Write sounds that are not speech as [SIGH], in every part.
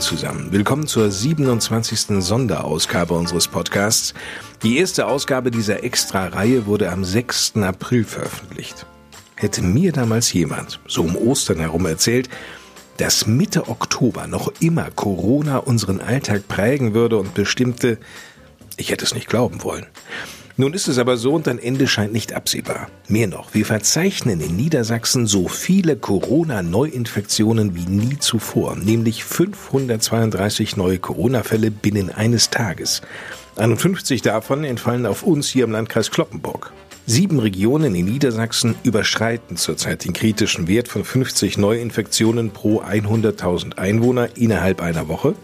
Moin zusammen. Willkommen zur 27. Sonderausgabe unseres Podcasts. Die erste Ausgabe dieser Extra-Reihe wurde am 6. April veröffentlicht. Hätte mir damals jemand, so um Ostern herum erzählt, dass Mitte Oktober noch immer Corona unseren Alltag prägen würde und bestimmte, ich hätte es nicht glauben wollen. Nun ist es aber so und ein Ende scheint nicht absehbar. Mehr noch, wir verzeichnen in Niedersachsen so viele Corona-Neuinfektionen wie nie zuvor, nämlich 532 neue Corona-Fälle binnen eines Tages. 51 davon entfallen auf uns hier im Landkreis Kloppenburg. Sieben Regionen in Niedersachsen überschreiten zurzeit den kritischen Wert von 50 Neuinfektionen pro 100.000 Einwohner innerhalb einer Woche.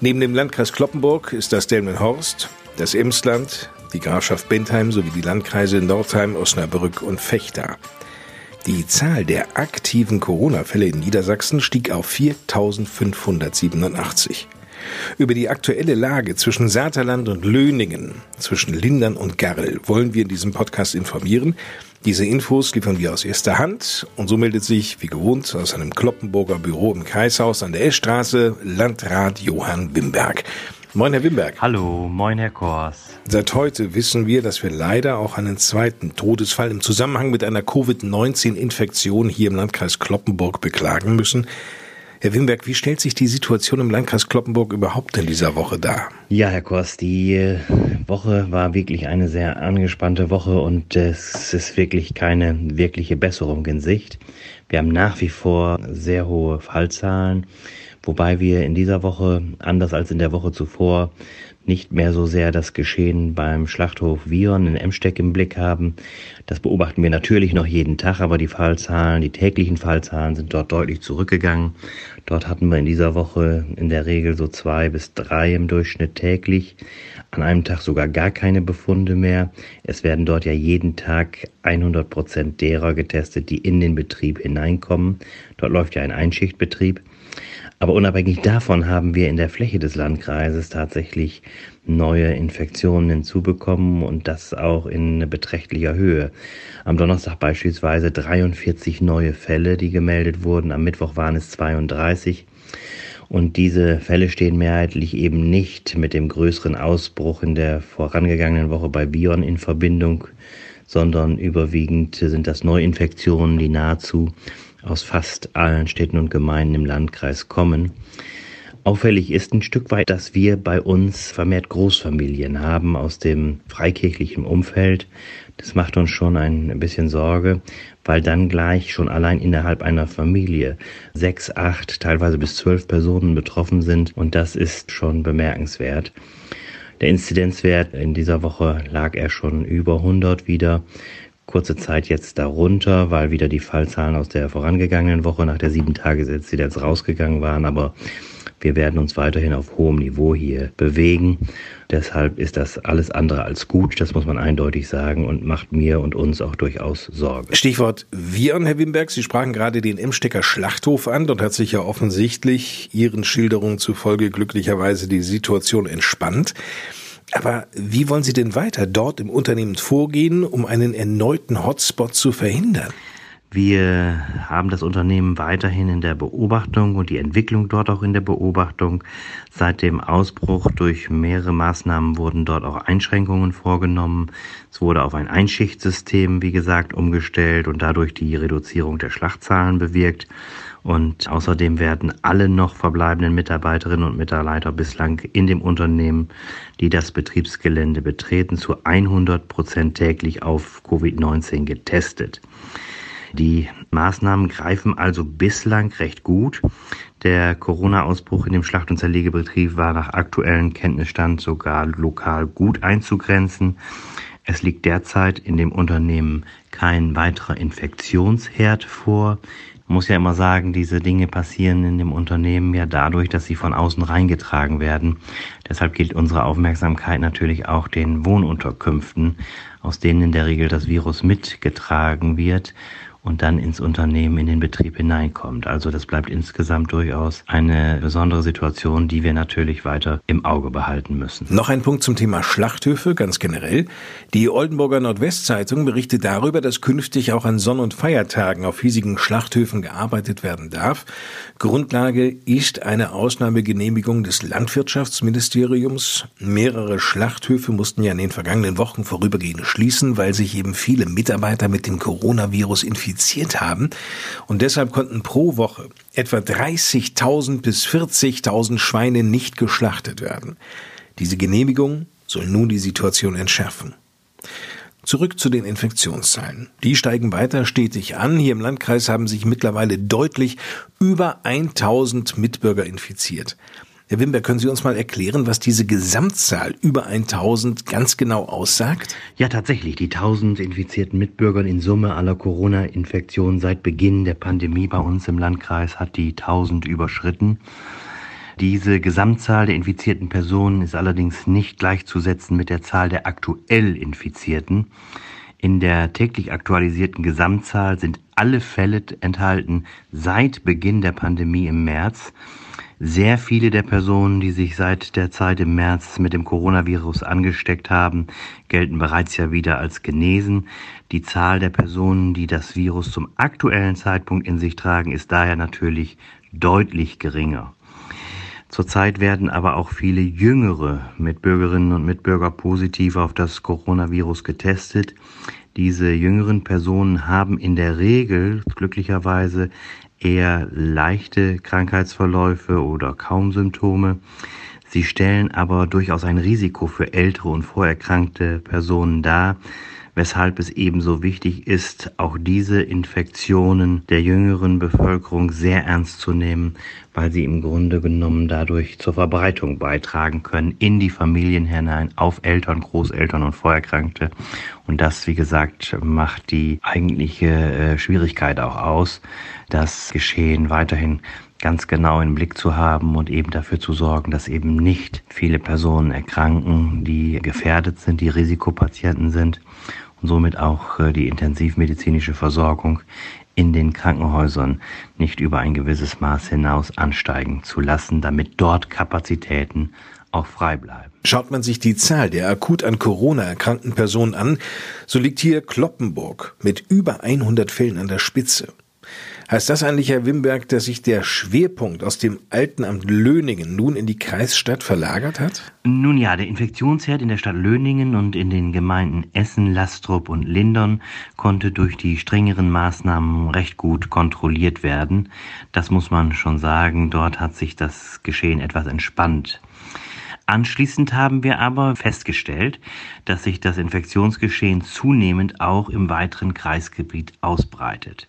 Neben dem Landkreis Kloppenburg ist das Delmenhorst, das Emsland, die Grafschaft Bentheim sowie die Landkreise Nordheim, Osnabrück und Fechter. Die Zahl der aktiven Corona-Fälle in Niedersachsen stieg auf 4.587. Über die aktuelle Lage zwischen Saterland und Löningen, zwischen Lindern und Garrel wollen wir in diesem Podcast informieren. Diese Infos liefern wir aus erster Hand und so meldet sich, wie gewohnt, aus einem Kloppenburger Büro im Kreishaus an der Eschstraße Landrat Johann Wimberg. Moin, Herr Wimberg. Hallo, moin, Herr Kors. Seit heute wissen wir, dass wir leider auch einen zweiten Todesfall im Zusammenhang mit einer Covid-19-Infektion hier im Landkreis Kloppenburg beklagen müssen. Herr Wimberg, wie stellt sich die Situation im Landkreis Kloppenburg überhaupt in dieser Woche dar? Ja, Herr Kors, die äh, Woche war wirklich eine sehr angespannte Woche und es ist wirklich keine wirkliche Besserung in Sicht. Wir haben nach wie vor sehr hohe Fallzahlen wobei wir in dieser Woche, anders als in der Woche zuvor, nicht mehr so sehr das Geschehen beim Schlachthof Vion in Emsteck im Blick haben. Das beobachten wir natürlich noch jeden Tag, aber die Fallzahlen, die täglichen Fallzahlen sind dort deutlich zurückgegangen. Dort hatten wir in dieser Woche in der Regel so zwei bis drei im Durchschnitt täglich. An einem Tag sogar gar keine Befunde mehr. Es werden dort ja jeden Tag 100 Prozent derer getestet, die in den Betrieb hineinkommen. Dort läuft ja ein Einschichtbetrieb. Aber unabhängig davon haben wir in der Fläche des Landkreises tatsächlich neue Infektionen hinzubekommen und das auch in beträchtlicher Höhe. Am Donnerstag beispielsweise 43 neue Fälle, die gemeldet wurden. Am Mittwoch waren es 32. Und diese Fälle stehen mehrheitlich eben nicht mit dem größeren Ausbruch in der vorangegangenen Woche bei Bion in Verbindung, sondern überwiegend sind das Neuinfektionen, die nahezu aus fast allen Städten und Gemeinden im Landkreis kommen. Auffällig ist ein Stück weit, dass wir bei uns vermehrt Großfamilien haben aus dem freikirchlichen Umfeld. Das macht uns schon ein bisschen Sorge, weil dann gleich schon allein innerhalb einer Familie sechs, acht, teilweise bis zwölf Personen betroffen sind und das ist schon bemerkenswert. Der Inzidenzwert in dieser Woche lag er schon über 100 wieder kurze Zeit jetzt darunter, weil wieder die Fallzahlen aus der vorangegangenen Woche nach der sieben Tagesinzidenz rausgegangen waren. Aber wir werden uns weiterhin auf hohem Niveau hier bewegen. Deshalb ist das alles andere als gut, das muss man eindeutig sagen und macht mir und uns auch durchaus Sorge. Stichwort Viren, Herr Wimberg. Sie sprachen gerade den Emstecker Schlachthof an. Dort hat sich ja offensichtlich Ihren Schilderungen zufolge glücklicherweise die Situation entspannt. Aber wie wollen Sie denn weiter dort im Unternehmen vorgehen, um einen erneuten Hotspot zu verhindern? Wir haben das Unternehmen weiterhin in der Beobachtung und die Entwicklung dort auch in der Beobachtung. Seit dem Ausbruch durch mehrere Maßnahmen wurden dort auch Einschränkungen vorgenommen. Es wurde auf ein Einschichtsystem, wie gesagt, umgestellt und dadurch die Reduzierung der Schlachtzahlen bewirkt. Und außerdem werden alle noch verbleibenden Mitarbeiterinnen und Mitarbeiter bislang in dem Unternehmen, die das Betriebsgelände betreten, zu 100 Prozent täglich auf Covid-19 getestet. Die Maßnahmen greifen also bislang recht gut. Der Corona-Ausbruch in dem Schlacht- und Zerlegebetrieb war nach aktuellem Kenntnisstand sogar lokal gut einzugrenzen. Es liegt derzeit in dem Unternehmen kein weiterer Infektionsherd vor. Muss ja immer sagen, diese Dinge passieren in dem Unternehmen ja dadurch, dass sie von außen reingetragen werden. Deshalb gilt unsere Aufmerksamkeit natürlich auch den Wohnunterkünften, aus denen in der Regel das Virus mitgetragen wird und dann ins Unternehmen, in den Betrieb hineinkommt. Also das bleibt insgesamt durchaus eine besondere Situation, die wir natürlich weiter im Auge behalten müssen. Noch ein Punkt zum Thema Schlachthöfe ganz generell. Die Oldenburger Nordwestzeitung berichtet darüber, dass künftig auch an Sonn- und Feiertagen auf hiesigen Schlachthöfen gearbeitet werden darf. Grundlage ist eine Ausnahmegenehmigung des Landwirtschaftsministeriums. Mehrere Schlachthöfe mussten ja in den vergangenen Wochen vorübergehend schließen, weil sich eben viele Mitarbeiter mit dem Coronavirus infiziert infiziert haben und deshalb konnten pro Woche etwa 30.000 bis 40.000 Schweine nicht geschlachtet werden. Diese Genehmigung soll nun die Situation entschärfen. Zurück zu den Infektionszahlen. Die steigen weiter stetig an. Hier im Landkreis haben sich mittlerweile deutlich über 1000 Mitbürger infiziert. Herr Wimber, können Sie uns mal erklären, was diese Gesamtzahl über 1000 ganz genau aussagt? Ja, tatsächlich. Die 1000 infizierten Mitbürger in Summe aller Corona-Infektionen seit Beginn der Pandemie bei uns im Landkreis hat die 1000 überschritten. Diese Gesamtzahl der infizierten Personen ist allerdings nicht gleichzusetzen mit der Zahl der aktuell Infizierten. In der täglich aktualisierten Gesamtzahl sind alle Fälle enthalten seit Beginn der Pandemie im März. Sehr viele der Personen, die sich seit der Zeit im März mit dem Coronavirus angesteckt haben, gelten bereits ja wieder als genesen. Die Zahl der Personen, die das Virus zum aktuellen Zeitpunkt in sich tragen, ist daher natürlich deutlich geringer. Zurzeit werden aber auch viele Jüngere Mitbürgerinnen und Mitbürger positiv auf das Coronavirus getestet. Diese jüngeren Personen haben in der Regel glücklicherweise eher leichte Krankheitsverläufe oder kaum Symptome. Sie stellen aber durchaus ein Risiko für ältere und vorerkrankte Personen dar, weshalb es ebenso wichtig ist, auch diese Infektionen der jüngeren Bevölkerung sehr ernst zu nehmen, weil sie im Grunde genommen dadurch zur Verbreitung beitragen können in die Familien hinein, auf Eltern, Großeltern und Vorerkrankte. Und das, wie gesagt, macht die eigentliche äh, Schwierigkeit auch aus, das Geschehen weiterhin ganz genau im Blick zu haben und eben dafür zu sorgen, dass eben nicht viele Personen erkranken, die gefährdet sind, die Risikopatienten sind und somit auch äh, die intensivmedizinische Versorgung in den Krankenhäusern nicht über ein gewisses Maß hinaus ansteigen zu lassen, damit dort Kapazitäten auch frei bleiben. Schaut man sich die Zahl der akut an Corona erkrankten Personen an, so liegt hier Kloppenburg mit über 100 Fällen an der Spitze. Heißt das eigentlich, Herr Wimberg, dass sich der Schwerpunkt aus dem alten Amt Löningen nun in die Kreisstadt verlagert hat? Nun ja, der Infektionsherd in der Stadt Löningen und in den Gemeinden Essen, Lastrup und Lindern konnte durch die strengeren Maßnahmen recht gut kontrolliert werden. Das muss man schon sagen. Dort hat sich das Geschehen etwas entspannt. Anschließend haben wir aber festgestellt, dass sich das Infektionsgeschehen zunehmend auch im weiteren Kreisgebiet ausbreitet.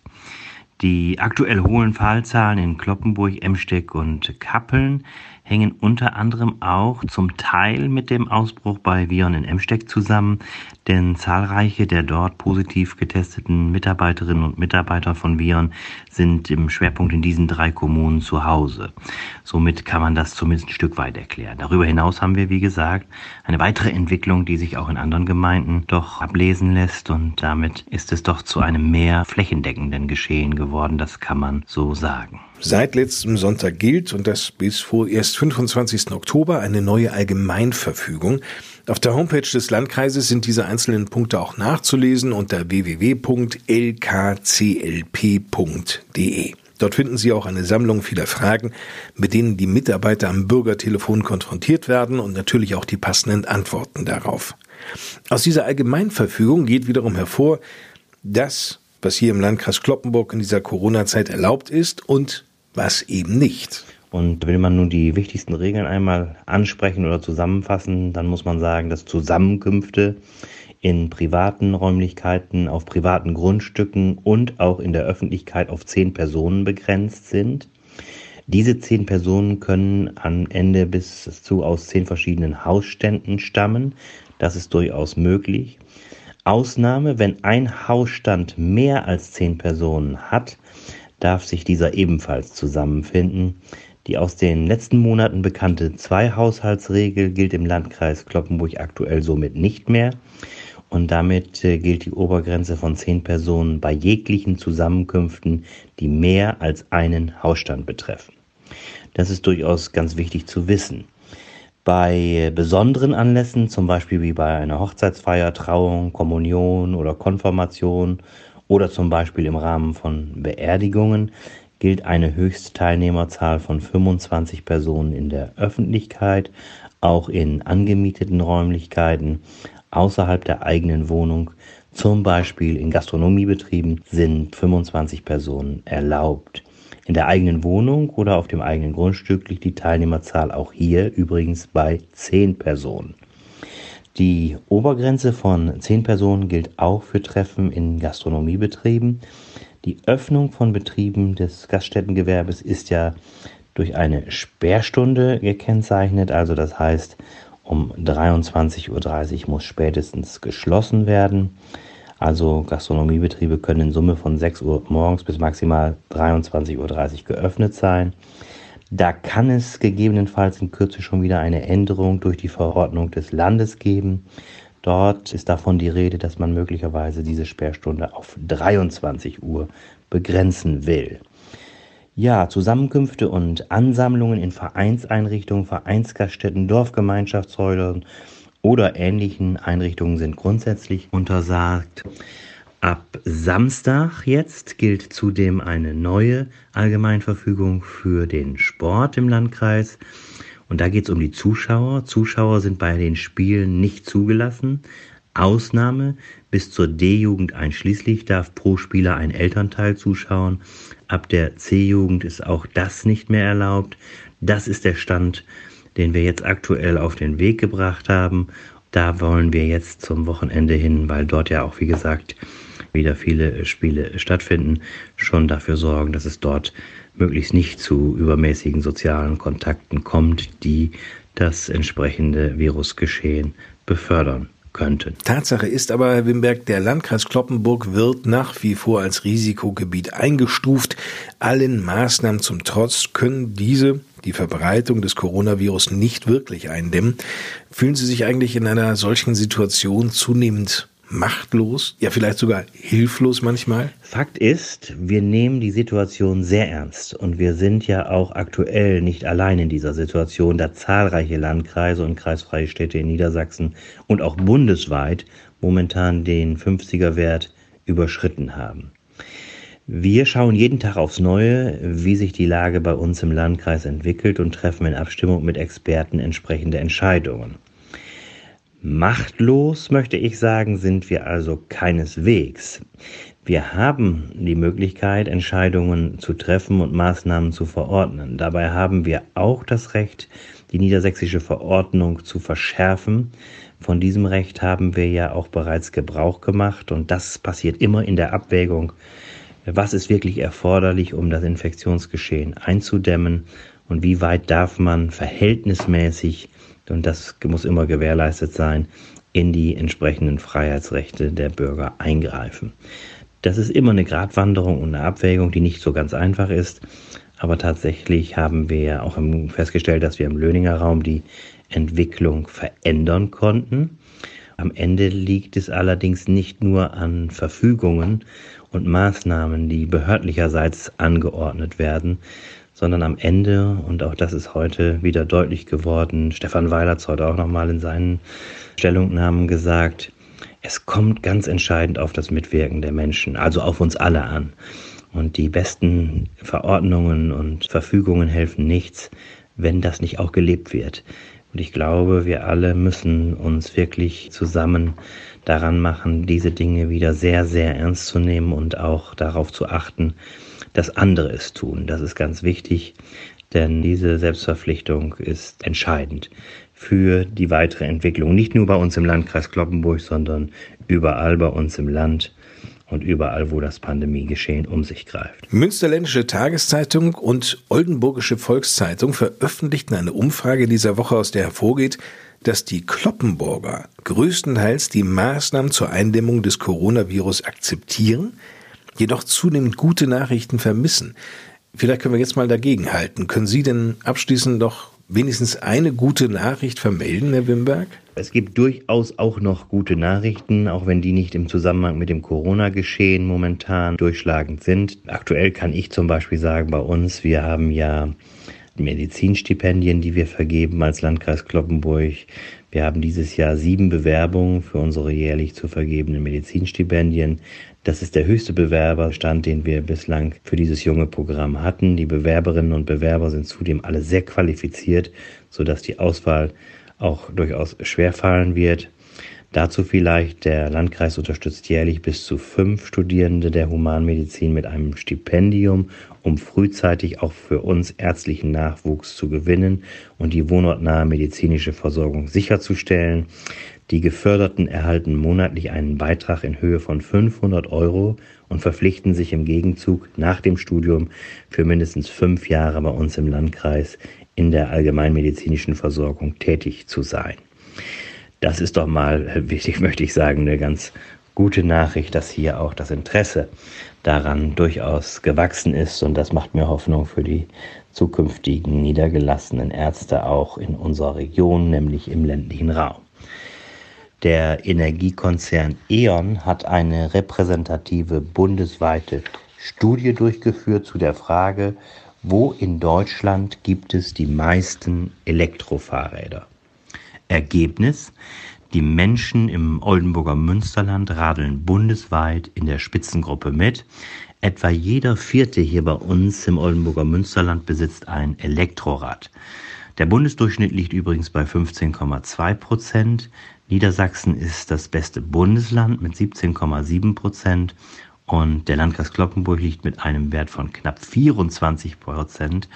Die aktuell hohen Fallzahlen in Kloppenburg, Emsteck und Kappeln hängen unter anderem auch zum Teil mit dem Ausbruch bei Vion in Emsteck zusammen, denn zahlreiche der dort positiv getesteten Mitarbeiterinnen und Mitarbeiter von Vion sind im Schwerpunkt in diesen drei Kommunen zu Hause. Somit kann man das zumindest ein Stück weit erklären. Darüber hinaus haben wir, wie gesagt, eine weitere Entwicklung, die sich auch in anderen Gemeinden doch ablesen lässt und damit ist es doch zu einem mehr flächendeckenden Geschehen geworden, das kann man so sagen. Seit letztem Sonntag gilt, und das bis vorerst 25. Oktober, eine neue Allgemeinverfügung. Auf der Homepage des Landkreises sind diese einzelnen Punkte auch nachzulesen unter www.lkclp.de. Dort finden Sie auch eine Sammlung vieler Fragen, mit denen die Mitarbeiter am Bürgertelefon konfrontiert werden und natürlich auch die passenden Antworten darauf. Aus dieser Allgemeinverfügung geht wiederum hervor, dass was hier im Landkreis Kloppenburg in dieser Corona-Zeit erlaubt ist und was eben nicht. Und will man nun die wichtigsten Regeln einmal ansprechen oder zusammenfassen, dann muss man sagen, dass Zusammenkünfte in privaten Räumlichkeiten, auf privaten Grundstücken und auch in der Öffentlichkeit auf zehn Personen begrenzt sind. Diese zehn Personen können am Ende bis zu aus zehn verschiedenen Hausständen stammen. Das ist durchaus möglich. Ausnahme, wenn ein Hausstand mehr als zehn Personen hat, darf sich dieser ebenfalls zusammenfinden. Die aus den letzten Monaten bekannte Zwei-Haushaltsregel gilt im Landkreis Kloppenburg aktuell somit nicht mehr. Und damit äh, gilt die Obergrenze von zehn Personen bei jeglichen Zusammenkünften, die mehr als einen Hausstand betreffen. Das ist durchaus ganz wichtig zu wissen. Bei besonderen Anlässen, zum Beispiel wie bei einer Hochzeitsfeier, Trauung, Kommunion oder Konfirmation oder zum Beispiel im Rahmen von Beerdigungen, gilt eine Höchstteilnehmerzahl von 25 Personen in der Öffentlichkeit, auch in angemieteten Räumlichkeiten außerhalb der eigenen Wohnung, zum Beispiel in Gastronomiebetrieben, sind 25 Personen erlaubt. In der eigenen Wohnung oder auf dem eigenen Grundstück liegt die Teilnehmerzahl auch hier übrigens bei 10 Personen. Die Obergrenze von 10 Personen gilt auch für Treffen in Gastronomiebetrieben. Die Öffnung von Betrieben des Gaststättengewerbes ist ja durch eine Sperrstunde gekennzeichnet, also das heißt, um 23.30 Uhr muss spätestens geschlossen werden. Also Gastronomiebetriebe können in Summe von 6 Uhr morgens bis maximal 23.30 Uhr geöffnet sein. Da kann es gegebenenfalls in Kürze schon wieder eine Änderung durch die Verordnung des Landes geben. Dort ist davon die Rede, dass man möglicherweise diese Sperrstunde auf 23 Uhr begrenzen will. Ja, Zusammenkünfte und Ansammlungen in Vereinseinrichtungen, Vereinsgaststätten, Dorfgemeinschaftshäusern oder ähnlichen Einrichtungen sind grundsätzlich untersagt. Ab Samstag jetzt gilt zudem eine neue Allgemeinverfügung für den Sport im Landkreis. Und da geht es um die Zuschauer. Zuschauer sind bei den Spielen nicht zugelassen. Ausnahme bis zur D-Jugend einschließlich darf pro Spieler ein Elternteil zuschauen. Ab der C-Jugend ist auch das nicht mehr erlaubt. Das ist der Stand, den wir jetzt aktuell auf den Weg gebracht haben. Da wollen wir jetzt zum Wochenende hin, weil dort ja auch, wie gesagt, wieder viele Spiele stattfinden, schon dafür sorgen, dass es dort möglichst nicht zu übermäßigen sozialen Kontakten kommt, die das entsprechende Virusgeschehen befördern könnten. Tatsache ist aber, Herr Wimberg, der Landkreis Kloppenburg wird nach wie vor als Risikogebiet eingestuft. Allen Maßnahmen zum Trotz können diese die Verbreitung des Coronavirus nicht wirklich eindämmen. Fühlen Sie sich eigentlich in einer solchen Situation zunehmend machtlos, ja vielleicht sogar hilflos manchmal? Fakt ist, wir nehmen die Situation sehr ernst und wir sind ja auch aktuell nicht allein in dieser Situation, da zahlreiche Landkreise und kreisfreie Städte in Niedersachsen und auch bundesweit momentan den 50er Wert überschritten haben. Wir schauen jeden Tag aufs Neue, wie sich die Lage bei uns im Landkreis entwickelt und treffen in Abstimmung mit Experten entsprechende Entscheidungen. Machtlos, möchte ich sagen, sind wir also keineswegs. Wir haben die Möglichkeit, Entscheidungen zu treffen und Maßnahmen zu verordnen. Dabei haben wir auch das Recht, die niedersächsische Verordnung zu verschärfen. Von diesem Recht haben wir ja auch bereits Gebrauch gemacht und das passiert immer in der Abwägung, was ist wirklich erforderlich, um das Infektionsgeschehen einzudämmen und wie weit darf man verhältnismäßig und das muss immer gewährleistet sein, in die entsprechenden Freiheitsrechte der Bürger eingreifen. Das ist immer eine Gratwanderung und eine Abwägung, die nicht so ganz einfach ist. Aber tatsächlich haben wir auch festgestellt, dass wir im Löninger Raum die Entwicklung verändern konnten. Am Ende liegt es allerdings nicht nur an Verfügungen und Maßnahmen, die behördlicherseits angeordnet werden, sondern am Ende, und auch das ist heute wieder deutlich geworden, Stefan Weiler hat heute auch nochmal in seinen Stellungnahmen gesagt, es kommt ganz entscheidend auf das Mitwirken der Menschen, also auf uns alle an. Und die besten Verordnungen und Verfügungen helfen nichts, wenn das nicht auch gelebt wird. Und ich glaube, wir alle müssen uns wirklich zusammen daran machen, diese Dinge wieder sehr, sehr ernst zu nehmen und auch darauf zu achten, dass andere es tun. Das ist ganz wichtig, denn diese Selbstverpflichtung ist entscheidend für die weitere Entwicklung. Nicht nur bei uns im Landkreis Kloppenburg, sondern überall bei uns im Land und überall, wo das Pandemiegeschehen um sich greift. Münsterländische Tageszeitung und Oldenburgische Volkszeitung veröffentlichten eine Umfrage dieser Woche, aus der hervorgeht, dass die Kloppenburger größtenteils die Maßnahmen zur Eindämmung des Coronavirus akzeptieren, jedoch zunehmend gute Nachrichten vermissen. Vielleicht können wir jetzt mal dagegen halten. Können Sie denn abschließend doch wenigstens eine gute Nachricht vermelden, Herr Wimberg? Es gibt durchaus auch noch gute Nachrichten, auch wenn die nicht im Zusammenhang mit dem Corona-Geschehen momentan durchschlagend sind. Aktuell kann ich zum Beispiel sagen, bei uns, wir haben ja Medizinstipendien, die wir vergeben als Landkreis Kloppenburg. Wir haben dieses Jahr sieben Bewerbungen für unsere jährlich zu vergebenen Medizinstipendien. Das ist der höchste Bewerberstand, den wir bislang für dieses junge Programm hatten. Die Bewerberinnen und Bewerber sind zudem alle sehr qualifiziert, sodass die Auswahl auch durchaus schwerfallen wird. Dazu vielleicht, der Landkreis unterstützt jährlich bis zu fünf Studierende der Humanmedizin mit einem Stipendium, um frühzeitig auch für uns ärztlichen Nachwuchs zu gewinnen und die wohnortnahe medizinische Versorgung sicherzustellen. Die Geförderten erhalten monatlich einen Beitrag in Höhe von 500 Euro und verpflichten sich im Gegenzug nach dem Studium für mindestens fünf Jahre bei uns im Landkreis in der allgemeinmedizinischen Versorgung tätig zu sein. Das ist doch mal, wichtig [LAUGHS] möchte ich sagen, eine ganz gute Nachricht, dass hier auch das Interesse daran durchaus gewachsen ist und das macht mir Hoffnung für die zukünftigen niedergelassenen Ärzte auch in unserer Region, nämlich im ländlichen Raum. Der Energiekonzern E.ON hat eine repräsentative bundesweite Studie durchgeführt zu der Frage, wo in Deutschland gibt es die meisten Elektrofahrräder. Ergebnis, die Menschen im Oldenburger Münsterland radeln bundesweit in der Spitzengruppe mit. Etwa jeder vierte hier bei uns im Oldenburger Münsterland besitzt ein Elektrorad. Der Bundesdurchschnitt liegt übrigens bei 15,2 Prozent. Niedersachsen ist das beste Bundesland mit 17,7 Prozent und der Landkreis Kloppenburg liegt mit einem Wert von knapp 24 Prozent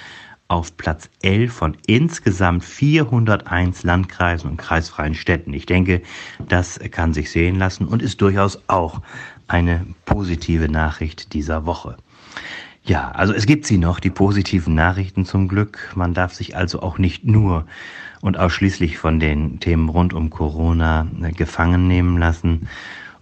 auf Platz 11 von insgesamt 401 Landkreisen und kreisfreien Städten. Ich denke, das kann sich sehen lassen und ist durchaus auch eine positive Nachricht dieser Woche. Ja, also es gibt sie noch, die positiven Nachrichten zum Glück. Man darf sich also auch nicht nur und ausschließlich von den Themen rund um Corona äh, gefangen nehmen lassen.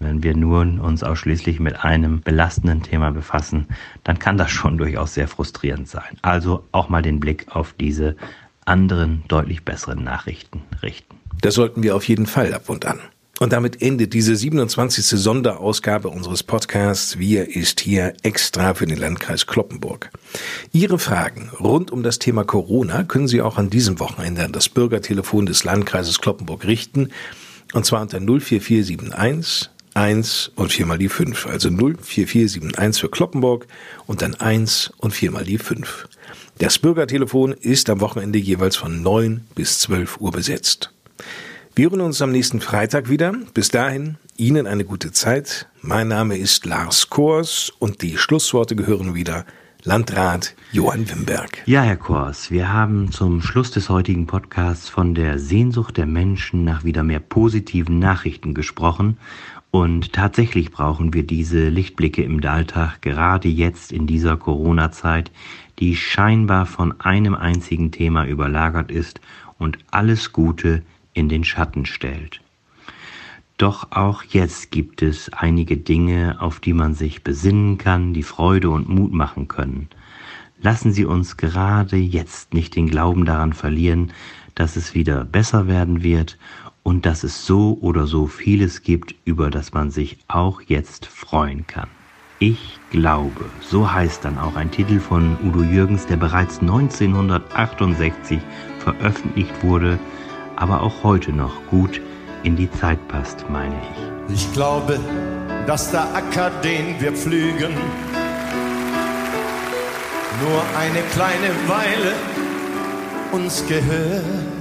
Wenn wir nur uns ausschließlich mit einem belastenden Thema befassen, dann kann das schon durchaus sehr frustrierend sein. Also auch mal den Blick auf diese anderen, deutlich besseren Nachrichten richten. Das sollten wir auf jeden Fall ab und an. Und damit endet diese 27. Sonderausgabe unseres Podcasts Wir ist hier extra für den Landkreis Kloppenburg. Ihre Fragen rund um das Thema Corona können Sie auch an diesem Wochenende an das Bürgertelefon des Landkreises Kloppenburg richten. Und zwar unter 04471 1 und viermal die 5. Also 04471 für Kloppenburg und dann 1 und viermal die 5. Das Bürgertelefon ist am Wochenende jeweils von 9 bis 12 Uhr besetzt. Wir hören uns am nächsten Freitag wieder. Bis dahin, Ihnen eine gute Zeit. Mein Name ist Lars Kors und die Schlussworte gehören wieder Landrat Johann Wimberg. Ja, Herr Kors, wir haben zum Schluss des heutigen Podcasts von der Sehnsucht der Menschen nach wieder mehr positiven Nachrichten gesprochen. Und tatsächlich brauchen wir diese Lichtblicke im Alltag, gerade jetzt in dieser Corona-Zeit, die scheinbar von einem einzigen Thema überlagert ist und alles Gute in den Schatten stellt. Doch auch jetzt gibt es einige Dinge, auf die man sich besinnen kann, die Freude und Mut machen können. Lassen Sie uns gerade jetzt nicht den Glauben daran verlieren, dass es wieder besser werden wird und dass es so oder so vieles gibt, über das man sich auch jetzt freuen kann. Ich glaube, so heißt dann auch ein Titel von Udo Jürgens, der bereits 1968 veröffentlicht wurde, aber auch heute noch gut in die Zeit passt, meine ich. Ich glaube, dass der Acker, den wir pflügen, nur eine kleine Weile uns gehört.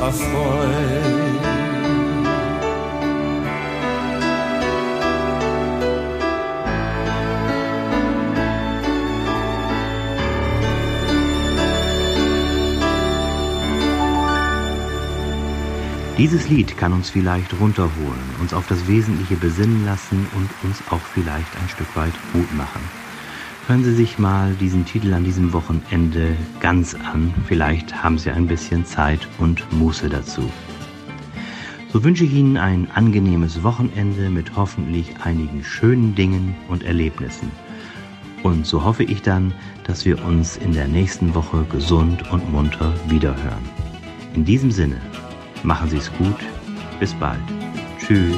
Erfreuen. Dieses Lied kann uns vielleicht runterholen, uns auf das Wesentliche besinnen lassen und uns auch vielleicht ein Stück weit Mut machen. Hören Sie sich mal diesen Titel an diesem Wochenende ganz an. Vielleicht haben Sie ein bisschen Zeit und Muße dazu. So wünsche ich Ihnen ein angenehmes Wochenende mit hoffentlich einigen schönen Dingen und Erlebnissen. Und so hoffe ich dann, dass wir uns in der nächsten Woche gesund und munter wiederhören. In diesem Sinne, Machen Sie es gut. Bis bald. Tschüss.